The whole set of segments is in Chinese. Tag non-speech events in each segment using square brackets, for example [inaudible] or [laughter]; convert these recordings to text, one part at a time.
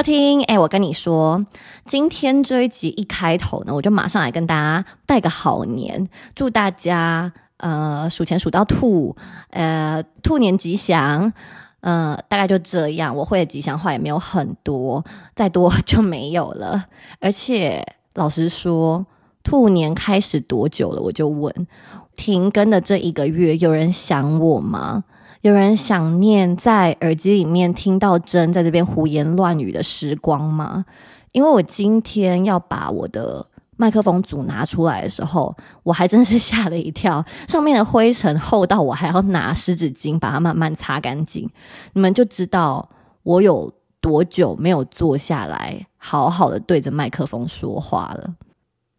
收听。哎，我跟你说，今天这一集一开头呢，我就马上来跟大家拜个好年，祝大家呃数钱数到吐，呃兔年吉祥。呃，大概就这样。我会的吉祥话也没有很多，再多就没有了。而且老实说，兔年开始多久了？我就问，停更的这一个月，有人想我吗？有人想念在耳机里面听到真在这边胡言乱语的时光吗？因为我今天要把我的麦克风组拿出来的时候，我还真是吓了一跳，[laughs] 上面的灰尘厚到我还要拿湿纸巾把它慢慢擦干净。你们就知道我有多久没有坐下来好好的对着麦克风说话了。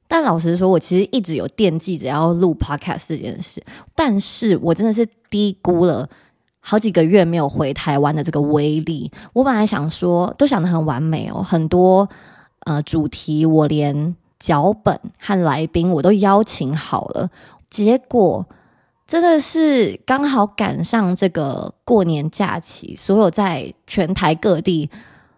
但老实说，我其实一直有惦记着要录 podcast 这件事，但是我真的是低估了。好几个月没有回台湾的这个威力，我本来想说都想得很完美哦，很多呃主题我连脚本和来宾我都邀请好了，结果真的是刚好赶上这个过年假期，所有在全台各地。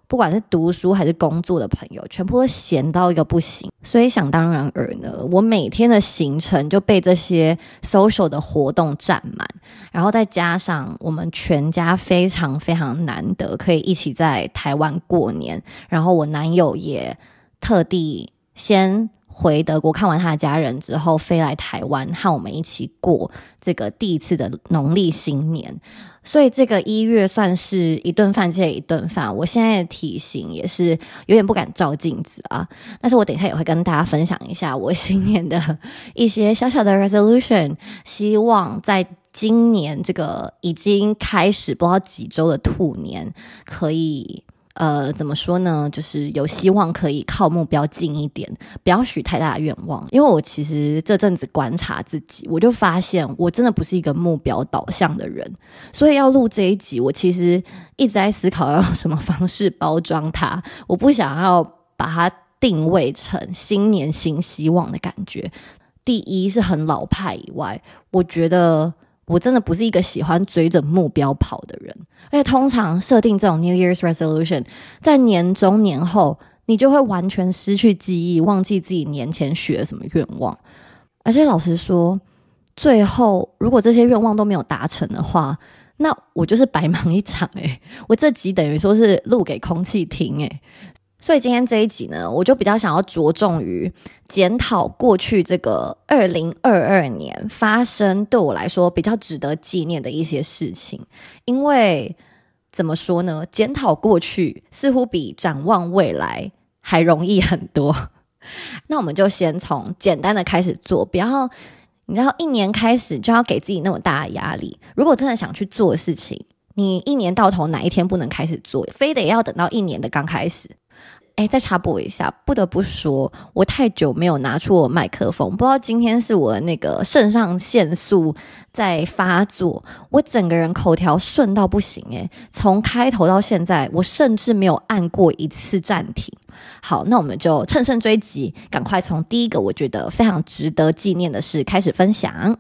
不管是读书还是工作的朋友，全部都闲到一个不行，所以想当然尔呢，我每天的行程就被这些 social 的活动占满，然后再加上我们全家非常非常难得可以一起在台湾过年，然后我男友也特地先。回德国看完他的家人之后，飞来台湾和我们一起过这个第一次的农历新年。所以这个一月算是一顿饭接一顿饭。我现在的体型也是有点不敢照镜子啊。但是我等一下也会跟大家分享一下我新年的一些小小的 resolution，希望在今年这个已经开始不知道几周的兔年可以。呃，怎么说呢？就是有希望可以靠目标近一点，不要许太大的愿望。因为我其实这阵子观察自己，我就发现我真的不是一个目标导向的人。所以要录这一集，我其实一直在思考要用什么方式包装它。我不想要把它定位成新年新希望的感觉。第一是很老派以外，我觉得。我真的不是一个喜欢追着目标跑的人，而且通常设定这种 New Year's Resolution，在年中年后，你就会完全失去记忆，忘记自己年前许了什么愿望。而且老实说，最后如果这些愿望都没有达成的话，那我就是白忙一场诶，我这集等于说是录给空气听诶。所以今天这一集呢，我就比较想要着重于检讨过去这个二零二二年发生对我来说比较值得纪念的一些事情。因为怎么说呢，检讨过去似乎比展望未来还容易很多。[laughs] 那我们就先从简单的开始做，不要你知道一年开始就要给自己那么大的压力。如果真的想去做的事情，你一年到头哪一天不能开始做，非得要等到一年的刚开始。哎，再插播一下，不得不说，我太久没有拿出我麦克风，不知道今天是我那个肾上腺素在发作，我整个人口条顺到不行诶，从开头到现在，我甚至没有按过一次暂停。好，那我们就乘胜追击，赶快从第一个我觉得非常值得纪念的事开始分享，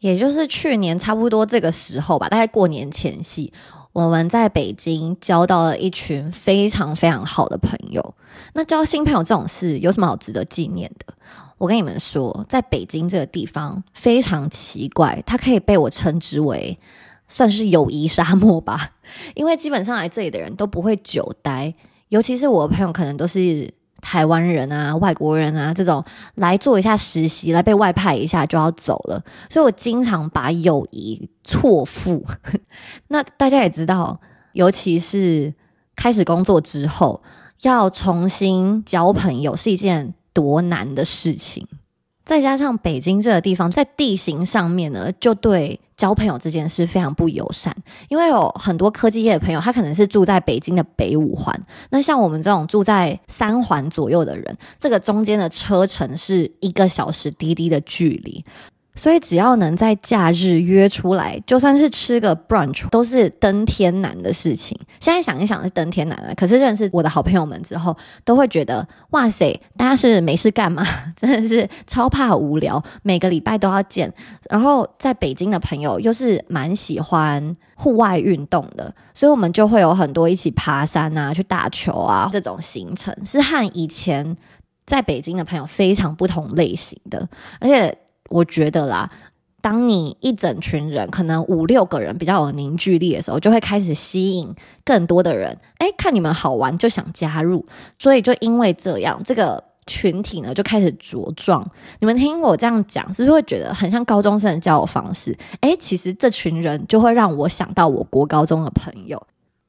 也就是去年差不多这个时候吧，大概过年前夕。我们在北京交到了一群非常非常好的朋友。那交新朋友这种事有什么好值得纪念的？我跟你们说，在北京这个地方非常奇怪，它可以被我称之为算是友谊沙漠吧。因为基本上来这里的人都不会久待，尤其是我的朋友，可能都是。台湾人啊，外国人啊，这种来做一下实习，来被外派一下就要走了，所以我经常把友谊错付。[laughs] 那大家也知道，尤其是开始工作之后，要重新交朋友是一件多难的事情。再加上北京这个地方在地形上面呢，就对交朋友这件事非常不友善。因为有很多科技业的朋友，他可能是住在北京的北五环。那像我们这种住在三环左右的人，这个中间的车程是一个小时滴滴的距离。所以只要能在假日约出来，就算是吃个 brunch，都是登天难的事情。现在想一想是登天难了，可是认识我的好朋友们之后，都会觉得哇塞，大家是没事干嘛？[laughs] 真的是超怕无聊，每个礼拜都要见。然后在北京的朋友又是蛮喜欢户外运动的，所以我们就会有很多一起爬山啊、去打球啊这种行程，是和以前在北京的朋友非常不同类型的，而且。我觉得啦，当你一整群人，可能五六个人比较有凝聚力的时候，就会开始吸引更多的人。哎，看你们好玩，就想加入。所以就因为这样，这个群体呢就开始茁壮。你们听我这样讲，是不是会觉得很像高中生的交友方式？哎，其实这群人就会让我想到我国高中的朋友，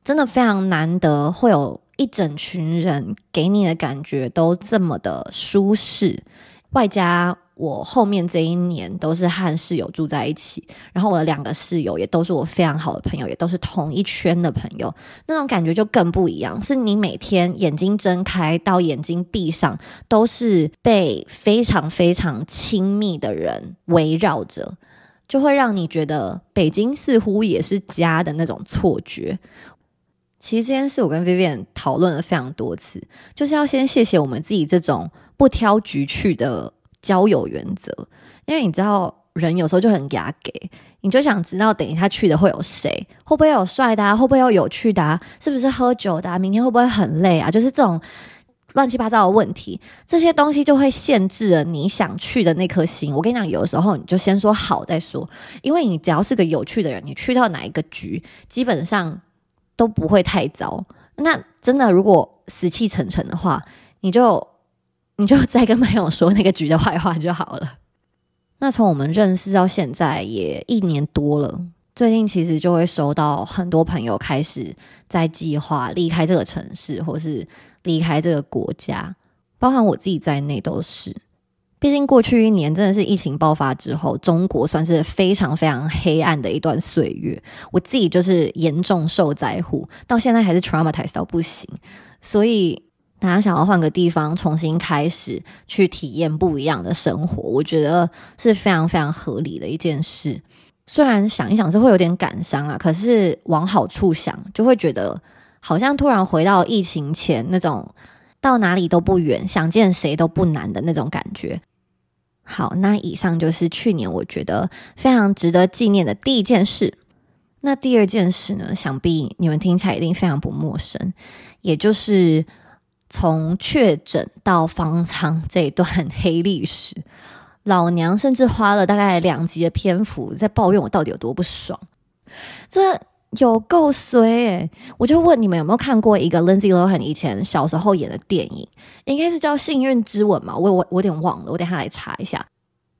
真的非常难得，会有一整群人给你的感觉都这么的舒适，外加。我后面这一年都是和室友住在一起，然后我的两个室友也都是我非常好的朋友，也都是同一圈的朋友，那种感觉就更不一样。是你每天眼睛睁开到眼睛闭上，都是被非常非常亲密的人围绕着，就会让你觉得北京似乎也是家的那种错觉。其实这件事我跟 Vivian 讨论了非常多次，就是要先谢谢我们自己这种不挑局去的。交友原则，因为你知道人有时候就很牙给，你就想知道等一下去的会有谁，会不会有帅的，会不会有有趣的，是不是喝酒的，明天会不会很累啊？就是这种乱七八糟的问题，这些东西就会限制了你想去的那颗心。我跟你讲，有的时候你就先说好再说，因为你只要是个有趣的人，你去到哪一个局，基本上都不会太糟。那真的如果死气沉沉的话，你就。你就再跟朋友说那个局的坏话就好了。那从我们认识到现在也一年多了，最近其实就会收到很多朋友开始在计划离开这个城市，或是离开这个国家，包含我自己在内都是。毕竟过去一年真的是疫情爆发之后，中国算是非常非常黑暗的一段岁月。我自己就是严重受灾户，到现在还是 traumatized 到不行，所以。大家想要换个地方重新开始，去体验不一样的生活，我觉得是非常非常合理的一件事。虽然想一想是会有点感伤啊，可是往好处想，就会觉得好像突然回到疫情前那种到哪里都不远，想见谁都不难的那种感觉。好，那以上就是去年我觉得非常值得纪念的第一件事。那第二件事呢？想必你们听起来一定非常不陌生，也就是。从确诊到方舱这一段黑历史，[laughs] 老娘甚至花了大概两集的篇幅在抱怨我到底有多不爽，这有够衰哎！我就问你们有没有看过一个 Lindsay Lohan 以前小时候演的电影，应该是叫《幸运之吻》嘛？我我我有点忘了，我等下来查一下。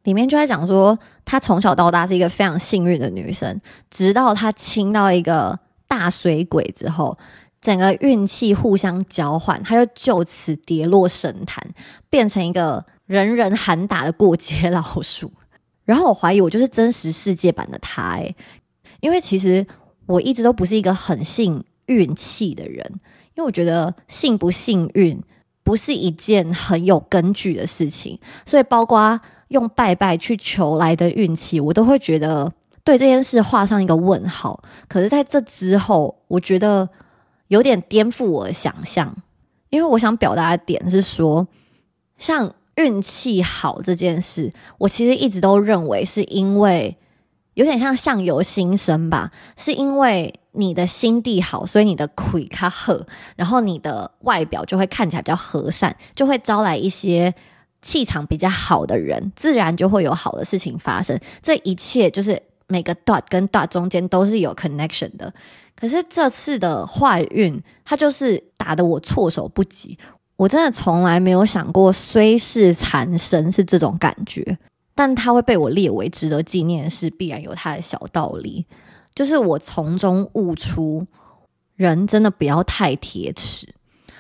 里面就在讲说，她从小到大是一个非常幸运的女生，直到她亲到一个大水鬼之后。整个运气互相交换，他就就此跌落神坛，变成一个人人喊打的过街老鼠。然后我怀疑我就是真实世界版的他，因为其实我一直都不是一个很信运气的人，因为我觉得幸不幸运不是一件很有根据的事情，所以包括用拜拜去求来的运气，我都会觉得对这件事画上一个问号。可是在这之后，我觉得。有点颠覆我的想象，因为我想表达的点是说，像运气好这件事，我其实一直都认为是因为有点像相由心生吧，是因为你的心地好，所以你的魁卡赫，然后你的外表就会看起来比较和善，就会招来一些气场比较好的人，自然就会有好的事情发生。这一切就是每个 dot 跟 dot 中间都是有 connection 的。可是这次的坏运，它就是打得我措手不及。我真的从来没有想过，虽是残身是这种感觉，但它会被我列为值得纪念的事，必然有它的小道理。就是我从中悟出，人真的不要太铁齿。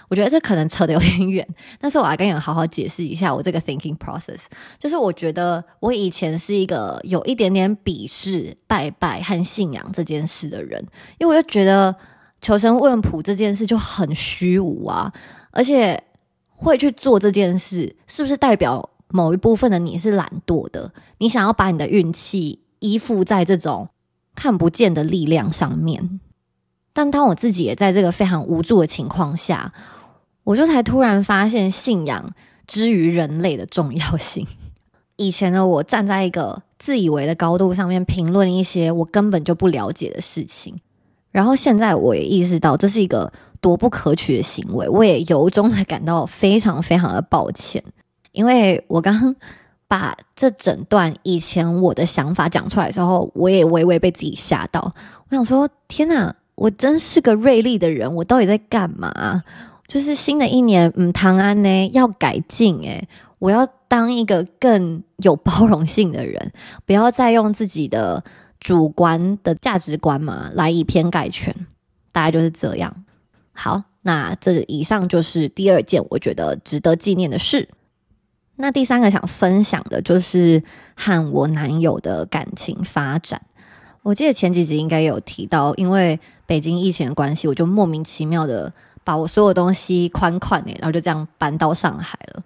我觉得这可能扯得有点远，[laughs] 但是我来跟你们好好解释一下我这个 thinking process。就是我觉得我以前是一个有一点点鄙视拜拜和信仰这件事的人，因为我就觉得求神问卜这件事就很虚无啊，而且会去做这件事，是不是代表某一部分的你是懒惰的，你想要把你的运气依附在这种看不见的力量上面。但当我自己也在这个非常无助的情况下，我就才突然发现信仰之于人类的重要性。[laughs] 以前呢，我站在一个自以为的高度上面评论一些我根本就不了解的事情，然后现在我也意识到这是一个多不可取的行为，我也由衷的感到非常非常的抱歉，因为我刚刚把这整段以前我的想法讲出来的时候，我也微微被自己吓到。我想说，天哪，我真是个锐利的人，我到底在干嘛？就是新的一年，嗯，唐安呢要改进，诶，我要当一个更有包容性的人，[laughs] 不要再用自己的主观的价值观嘛来以偏概全，大概就是这样。好，那这以上就是第二件我觉得值得纪念的事。那第三个想分享的就是和我男友的感情发展。我记得前几集应该有提到，因为北京疫情的关系，我就莫名其妙的。把我所有东西宽宽的，然后就这样搬到上海了。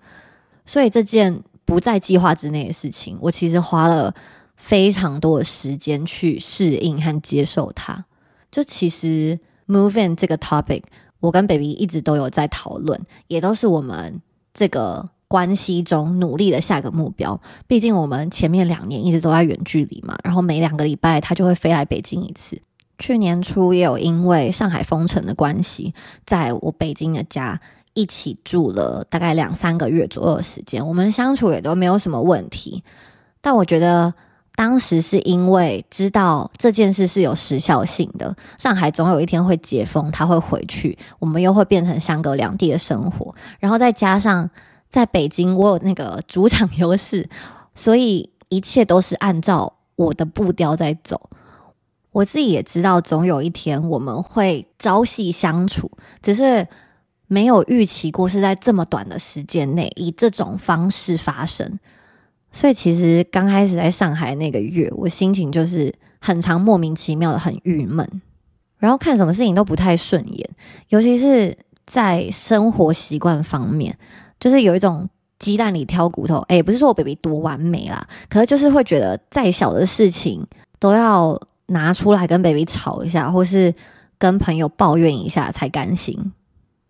所以这件不在计划之内的事情，我其实花了非常多的时间去适应和接受它。就其实 move in 这个 topic，我跟 baby 一直都有在讨论，也都是我们这个关系中努力的下一个目标。毕竟我们前面两年一直都在远距离嘛，然后每两个礼拜他就会飞来北京一次。去年初也有因为上海封城的关系，在我北京的家一起住了大概两三个月左右的时间，我们相处也都没有什么问题。但我觉得当时是因为知道这件事是有时效性的，上海总有一天会解封，他会回去，我们又会变成相隔两地的生活。然后再加上在北京，我有那个主场优势，所以一切都是按照我的步调在走。我自己也知道，总有一天我们会朝夕相处，只是没有预期过是在这么短的时间内以这种方式发生。所以，其实刚开始在上海那个月，我心情就是很长莫名其妙的很郁闷，然后看什么事情都不太顺眼，尤其是在生活习惯方面，就是有一种鸡蛋里挑骨头。哎，不是说我 baby 多完美啦，可是就是会觉得再小的事情都要。拿出来跟 baby 吵一下，或是跟朋友抱怨一下才甘心。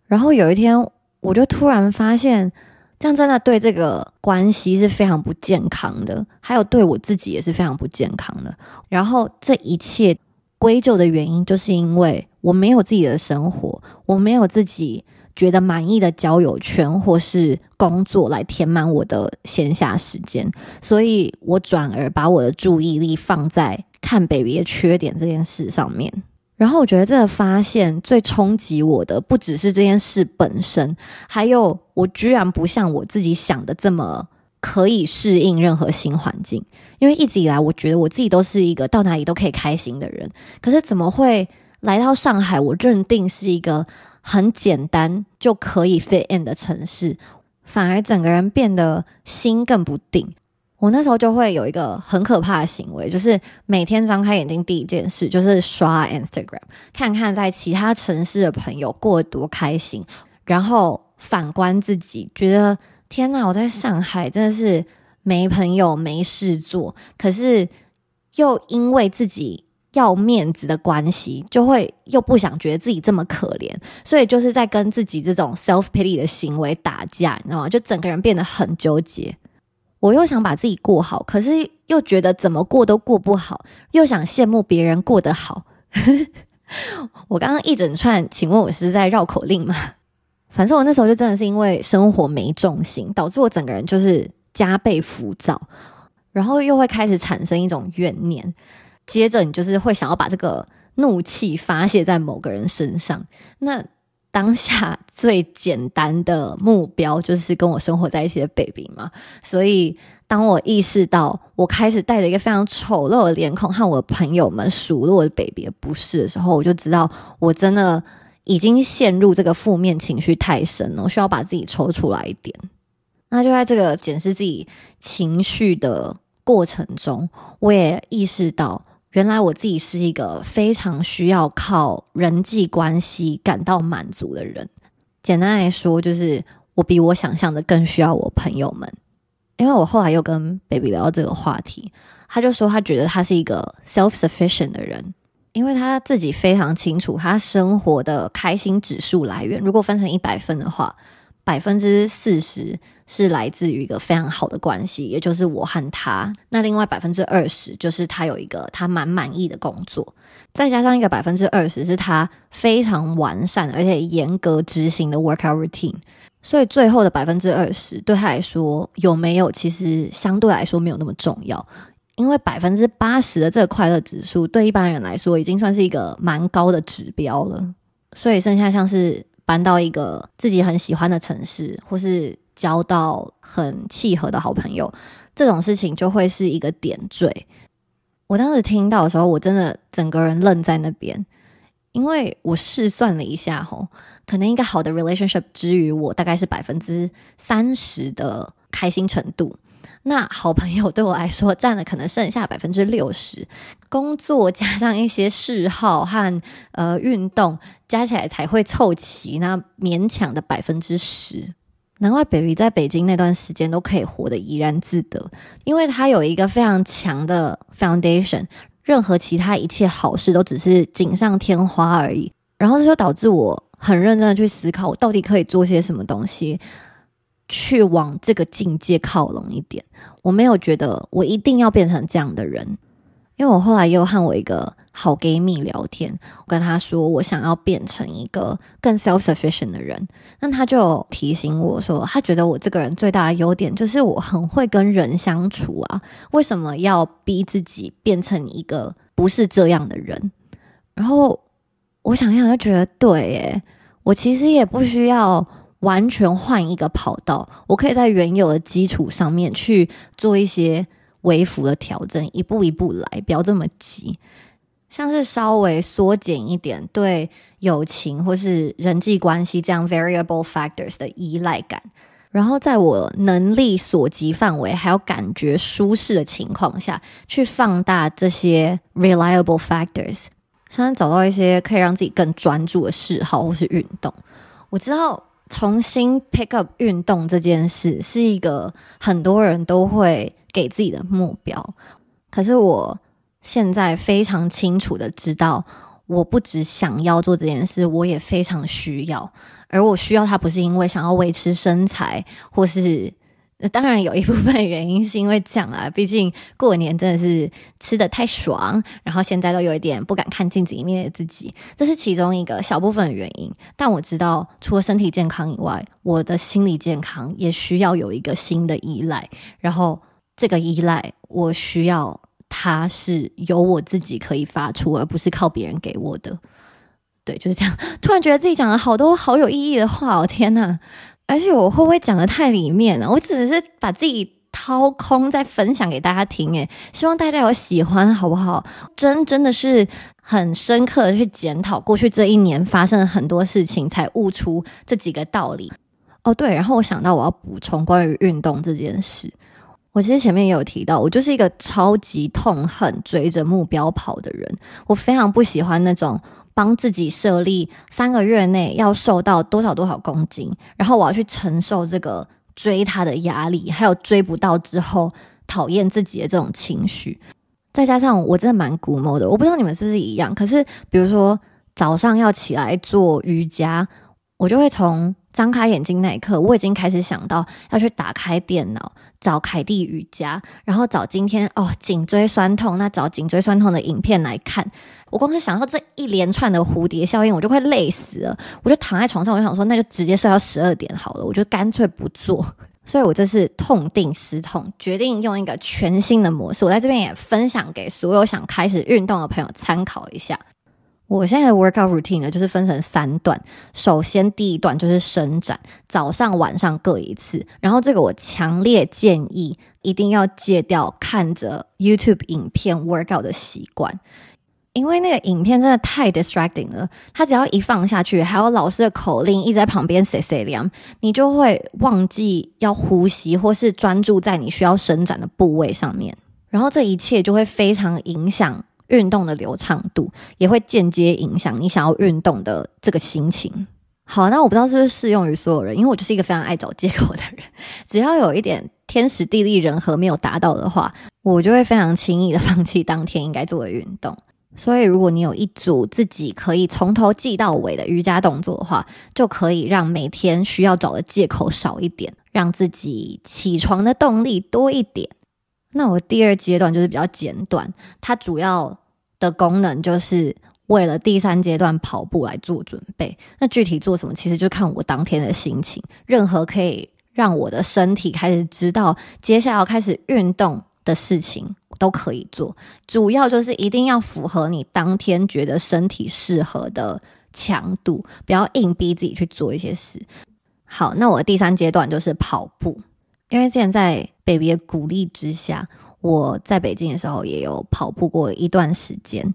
然后有一天，我就突然发现，这样真的对这个关系是非常不健康的，还有对我自己也是非常不健康的。然后这一切归咎的原因，就是因为我没有自己的生活，我没有自己觉得满意的交友圈或是工作来填满我的闲暇时间，所以我转而把我的注意力放在。看 baby 的缺点这件事上面，然后我觉得这个发现最冲击我的，不只是这件事本身，还有我居然不像我自己想的这么可以适应任何新环境。因为一直以来，我觉得我自己都是一个到哪里都可以开心的人，可是怎么会来到上海？我认定是一个很简单就可以 fit in 的城市，反而整个人变得心更不定。我那时候就会有一个很可怕的行为，就是每天张开眼睛第一件事就是刷 Instagram，看看在其他城市的朋友过得多开心，然后反观自己，觉得天呐，我在上海真的是没朋友、没事做，可是又因为自己要面子的关系，就会又不想觉得自己这么可怜，所以就是在跟自己这种 self pity 的行为打架，你知道吗？就整个人变得很纠结。我又想把自己过好，可是又觉得怎么过都过不好，又想羡慕别人过得好。[laughs] 我刚刚一整串，请问我是在绕口令吗？反正我那时候就真的是因为生活没重心，导致我整个人就是加倍浮躁，然后又会开始产生一种怨念，接着你就是会想要把这个怒气发泄在某个人身上，那。当下最简单的目标就是跟我生活在一起的 baby 嘛，所以当我意识到我开始带着一个非常丑陋的脸孔和我的朋友们数落 baby 不是的时候，我就知道我真的已经陷入这个负面情绪太深了，我需要把自己抽出来一点。那就在这个检视自己情绪的过程中，我也意识到。原来我自己是一个非常需要靠人际关系感到满足的人。简单来说，就是我比我想象的更需要我朋友们。因为我后来又跟 baby 聊到这个话题，他就说他觉得他是一个 self sufficient 的人，因为他自己非常清楚他生活的开心指数来源。如果分成一百分的话，百分之四十是来自于一个非常好的关系，也就是我和他。那另外百分之二十就是他有一个他蛮满意的工作，再加上一个百分之二十是他非常完善而且严格执行的 workout routine。所以最后的百分之二十对他来说有没有，其实相对来说没有那么重要，因为百分之八十的这个快乐指数对一般人来说已经算是一个蛮高的指标了。所以剩下像是搬到一个自己很喜欢的城市，或是交到很契合的好朋友，这种事情就会是一个点缀。我当时听到的时候，我真的整个人愣在那边。因为我试算了一下，吼，可能一个好的 relationship 之于我大概是百分之三十的开心程度，那好朋友对我来说占了可能剩下百分之六十，工作加上一些嗜好和呃运动加起来才会凑齐那勉强的百分之十。难怪 baby 在北京那段时间都可以活得怡然自得，因为他有一个非常强的 foundation。任何其他一切好事都只是锦上添花而已，然后这就导致我很认真的去思考，我到底可以做些什么东西，去往这个境界靠拢一点。我没有觉得我一定要变成这样的人。因为我后来又和我一个好闺蜜聊天，我跟她说我想要变成一个更 self sufficient 的人，那她就提醒我说，她觉得我这个人最大的优点就是我很会跟人相处啊，为什么要逼自己变成一个不是这样的人？然后我想想就觉得对，耶，我其实也不需要完全换一个跑道，我可以在原有的基础上面去做一些。微幅的调整，一步一步来，不要这么急。像是稍微缩减一点对友情或是人际关系这样 variable factors 的依赖感，然后在我能力所及范围还有感觉舒适的情况下去放大这些 reliable factors，像找到一些可以让自己更专注的嗜好或是运动。我知道重新 pick up 运动这件事是一个很多人都会。给自己的目标，可是我现在非常清楚的知道，我不只想要做这件事，我也非常需要。而我需要它，不是因为想要维持身材，或是当然有一部分原因是因为这样啊。[laughs] 毕竟过年真的是吃的太爽，然后现在都有一点不敢看镜子里面的自己，这是其中一个小部分的原因。但我知道，除了身体健康以外，我的心理健康也需要有一个新的依赖，然后。这个依赖，我需要它是由我自己可以发出，而不是靠别人给我的。对，就是这样。[laughs] 突然觉得自己讲了好多好有意义的话哦，天呐！而且我会不会讲的太里面了？我只是把自己掏空，再分享给大家听。诶，希望大家有喜欢，好不好？真真的是很深刻的去检讨过去这一年发生了很多事情，才悟出这几个道理。哦，对，然后我想到我要补充关于运动这件事。我其实前面也有提到，我就是一个超级痛恨追着目标跑的人。我非常不喜欢那种帮自己设立三个月内要瘦到多少多少公斤，然后我要去承受这个追他的压力，还有追不到之后讨厌自己的这种情绪。再加上我真的蛮古某的，我不知道你们是不是一样。可是比如说早上要起来做瑜伽，我就会从。张开眼睛那一刻，我已经开始想到要去打开电脑找凯蒂瑜伽，然后找今天哦颈椎酸痛，那找颈椎酸痛的影片来看。我光是想到这一连串的蝴蝶效应，我就快累死了。我就躺在床上，我就想说，那就直接睡到十二点好了，我就干脆不做。所以我这次痛定思痛，决定用一个全新的模式。我在这边也分享给所有想开始运动的朋友参考一下。我现在的 workout routine 呢，就是分成三段。首先，第一段就是伸展，早上、晚上各一次。然后，这个我强烈建议一定要戒掉看着 YouTube 影片 workout 的习惯，因为那个影片真的太 distracting 了。它只要一放下去，还有老师的口令一直在旁边 say say 凉，你就会忘记要呼吸，或是专注在你需要伸展的部位上面。然后，这一切就会非常影响。运动的流畅度也会间接影响你想要运动的这个心情。好，那我不知道是不是适用于所有人，因为我就是一个非常爱找借口的人。[laughs] 只要有一点天时地利人和没有达到的话，我就会非常轻易的放弃当天应该做的运动。所以，如果你有一组自己可以从头记到尾的瑜伽动作的话，就可以让每天需要找的借口少一点，让自己起床的动力多一点。那我第二阶段就是比较简短，它主要的功能就是为了第三阶段跑步来做准备。那具体做什么，其实就看我当天的心情。任何可以让我的身体开始知道接下来要开始运动的事情。都可以做，主要就是一定要符合你当天觉得身体适合的强度，不要硬逼自己去做一些事。好，那我第三阶段就是跑步，因为之前在 baby 的鼓励之下，我在北京的时候也有跑步过一段时间，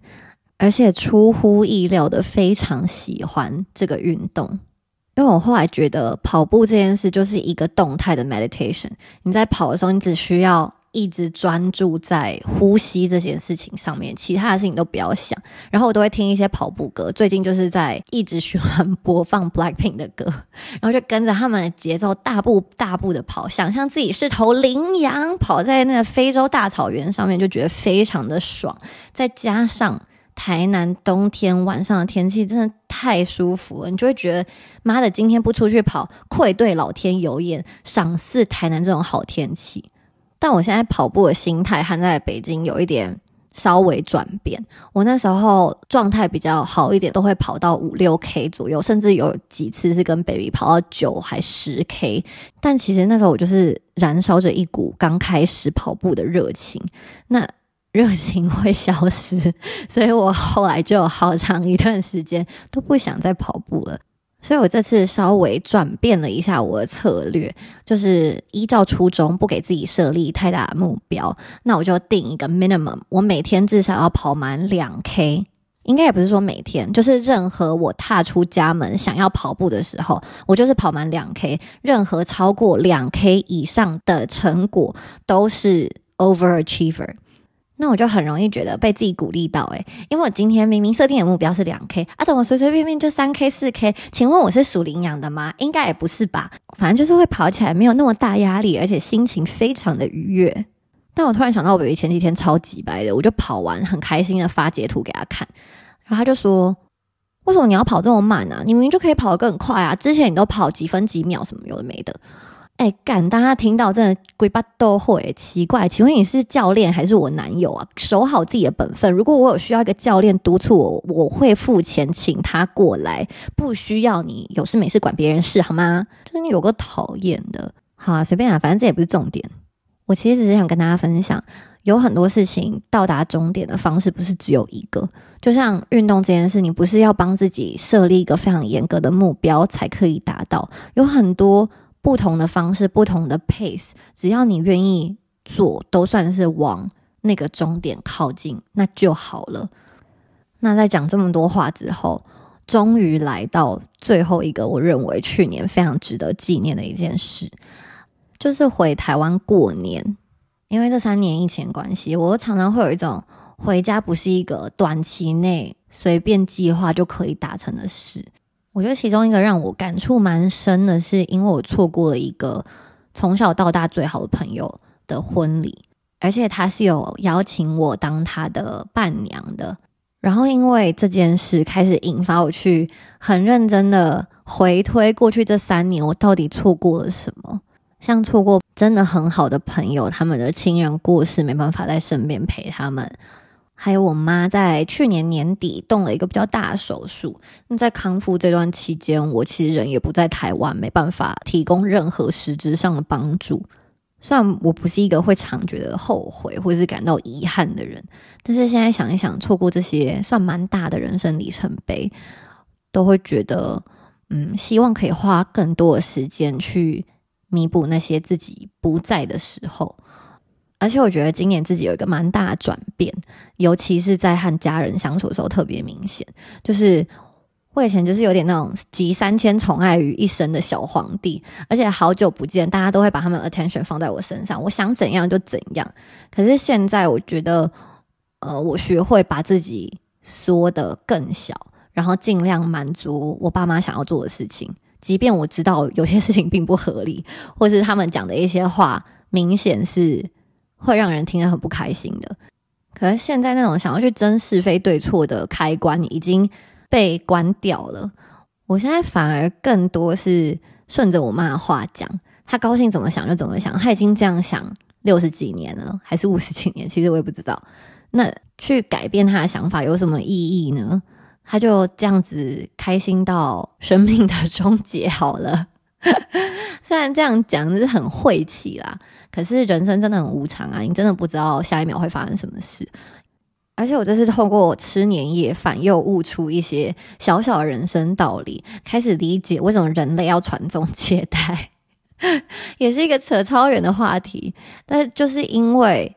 而且出乎意料的非常喜欢这个运动，因为我后来觉得跑步这件事就是一个动态的 meditation，你在跑的时候，你只需要。一直专注在呼吸这件事情上面，其他的事情都不要想。然后我都会听一些跑步歌，最近就是在一直循环播 [laughs] 放 Blackpink 的歌，然后就跟着他们的节奏大步大步的跑，想象自己是头羚羊跑在那个非洲大草原上面，就觉得非常的爽。再加上台南冬天晚上的天气真的太舒服了，你就会觉得妈的，今天不出去跑，愧对老天有眼，赏赐台南这种好天气。但我现在跑步的心态和在北京有一点稍微转变。我那时候状态比较好一点，都会跑到五六 K 左右，甚至有几次是跟 baby 跑到九还十 K。但其实那时候我就是燃烧着一股刚开始跑步的热情，那热情会消失，所以我后来就有好长一段时间都不想再跑步了。所以我这次稍微转变了一下我的策略，就是依照初衷，不给自己设立太大的目标。那我就定一个 minimum，我每天至少要跑满两 K。应该也不是说每天，就是任何我踏出家门想要跑步的时候，我就是跑满两 K。任何超过两 K 以上的成果都是 overachiever。那我就很容易觉得被自己鼓励到诶，因为我今天明明设定的目标是两 K 啊，怎么随随便便就三 K 四 K？请问我是属羚羊的吗？应该也不是吧，反正就是会跑起来没有那么大压力，而且心情非常的愉悦。但我突然想到，我 baby 前几天超级白的，我就跑完很开心的发截图给他看，然后他就说：“为什么你要跑这么慢呢？你明明就可以跑得更快啊！之前你都跑几分几秒什么有的没的。”哎，干！大家听到真的鬼巴都会奇怪。请问你是教练还是我男友啊？守好自己的本分。如果我有需要一个教练督促我，我会付钱请他过来，不需要你有事没事管别人事好吗？真的有个讨厌的。好啊，随便啊，反正这也不是重点。我其实只是想跟大家分享，有很多事情到达终点的方式不是只有一个。就像运动这件事，你不是要帮自己设立一个非常严格的目标才可以达到，有很多。不同的方式，不同的 pace，只要你愿意做，都算是往那个终点靠近，那就好了。那在讲这么多话之后，终于来到最后一个，我认为去年非常值得纪念的一件事，就是回台湾过年。因为这三年疫情关系，我常常会有一种回家不是一个短期内随便计划就可以达成的事。我觉得其中一个让我感触蛮深的，是因为我错过了一个从小到大最好的朋友的婚礼，而且他是有邀请我当他的伴娘的。然后因为这件事开始引发我去很认真的回推过去这三年，我到底错过了什么？像错过真的很好的朋友，他们的亲人过世，没办法在身边陪他们。还有我妈在去年年底动了一个比较大的手术，那在康复这段期间，我其实人也不在台湾，没办法提供任何实质上的帮助。虽然我不是一个会常觉得后悔或是感到遗憾的人，但是现在想一想，错过这些算蛮大的人生里程碑，都会觉得，嗯，希望可以花更多的时间去弥补那些自己不在的时候。而且我觉得今年自己有一个蛮大的转变，尤其是在和家人相处的时候特别明显。就是我以前就是有点那种集三千宠爱于一身的小皇帝，而且好久不见，大家都会把他们 attention 放在我身上，我想怎样就怎样。可是现在我觉得，呃，我学会把自己缩得更小。然后尽量满足我爸妈想要做的事情，即便我知道有些事情并不合理，或是他们讲的一些话明显是会让人听得很不开心的。可是现在那种想要去争是非对错的开关已经被关掉了，我现在反而更多是顺着我妈的话讲，她高兴怎么想就怎么想，她已经这样想六十几年了，还是五十几年，其实我也不知道。那去改变她的想法有什么意义呢？他就这样子开心到生命的终结好了。[laughs] 虽然这样讲是很晦气啦，可是人生真的很无常啊！你真的不知道下一秒会发生什么事。而且我这次透过吃年夜饭，又悟出一些小小的人生道理，开始理解为什么人类要传宗接代，[laughs] 也是一个扯超远的话题。但就是因为。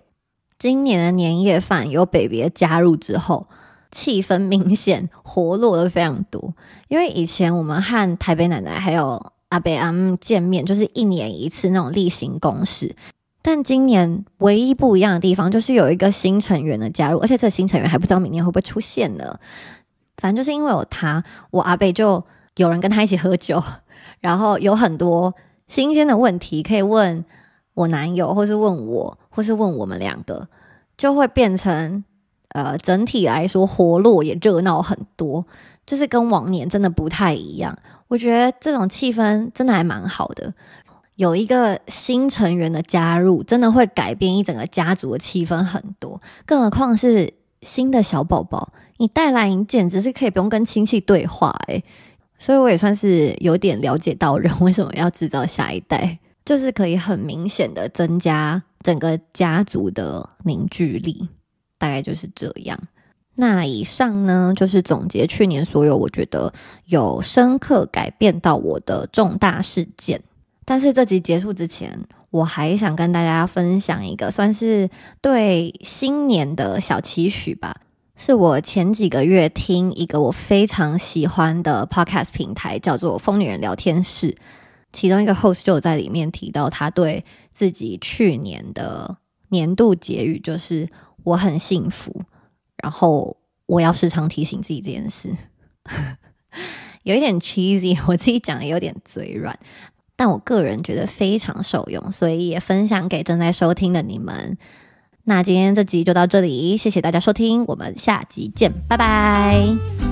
今年的年夜饭有 baby 加入之后，气氛明显活络了非常多。因为以前我们和台北奶奶还有阿贝阿姆见面，就是一年一次那种例行公事。但今年唯一不一样的地方，就是有一个新成员的加入，而且这个新成员还不知道明年会不会出现呢。反正就是因为有他，我阿贝就有人跟他一起喝酒，然后有很多新鲜的问题可以问我男友，或是问我。或是问我们两个，就会变成呃，整体来说活络也热闹很多，就是跟往年真的不太一样。我觉得这种气氛真的还蛮好的。有一个新成员的加入，真的会改变一整个家族的气氛很多。更何况是新的小宝宝，你带来你简直是可以不用跟亲戚对话诶。所以我也算是有点了解到人为什么要制造下一代，就是可以很明显的增加。整个家族的凝聚力大概就是这样。那以上呢，就是总结去年所有我觉得有深刻改变到我的重大事件。但是这集结束之前，我还想跟大家分享一个算是对新年的小期许吧。是我前几个月听一个我非常喜欢的 podcast 平台，叫做“疯女人聊天室”。其中一个 host 就在里面提到，他对自己去年的年度结语就是“我很幸福”，然后我要时常提醒自己这件事，[laughs] 有一点 cheesy，我自己讲的有点嘴软，但我个人觉得非常受用，所以也分享给正在收听的你们。那今天这集就到这里，谢谢大家收听，我们下集见，拜拜。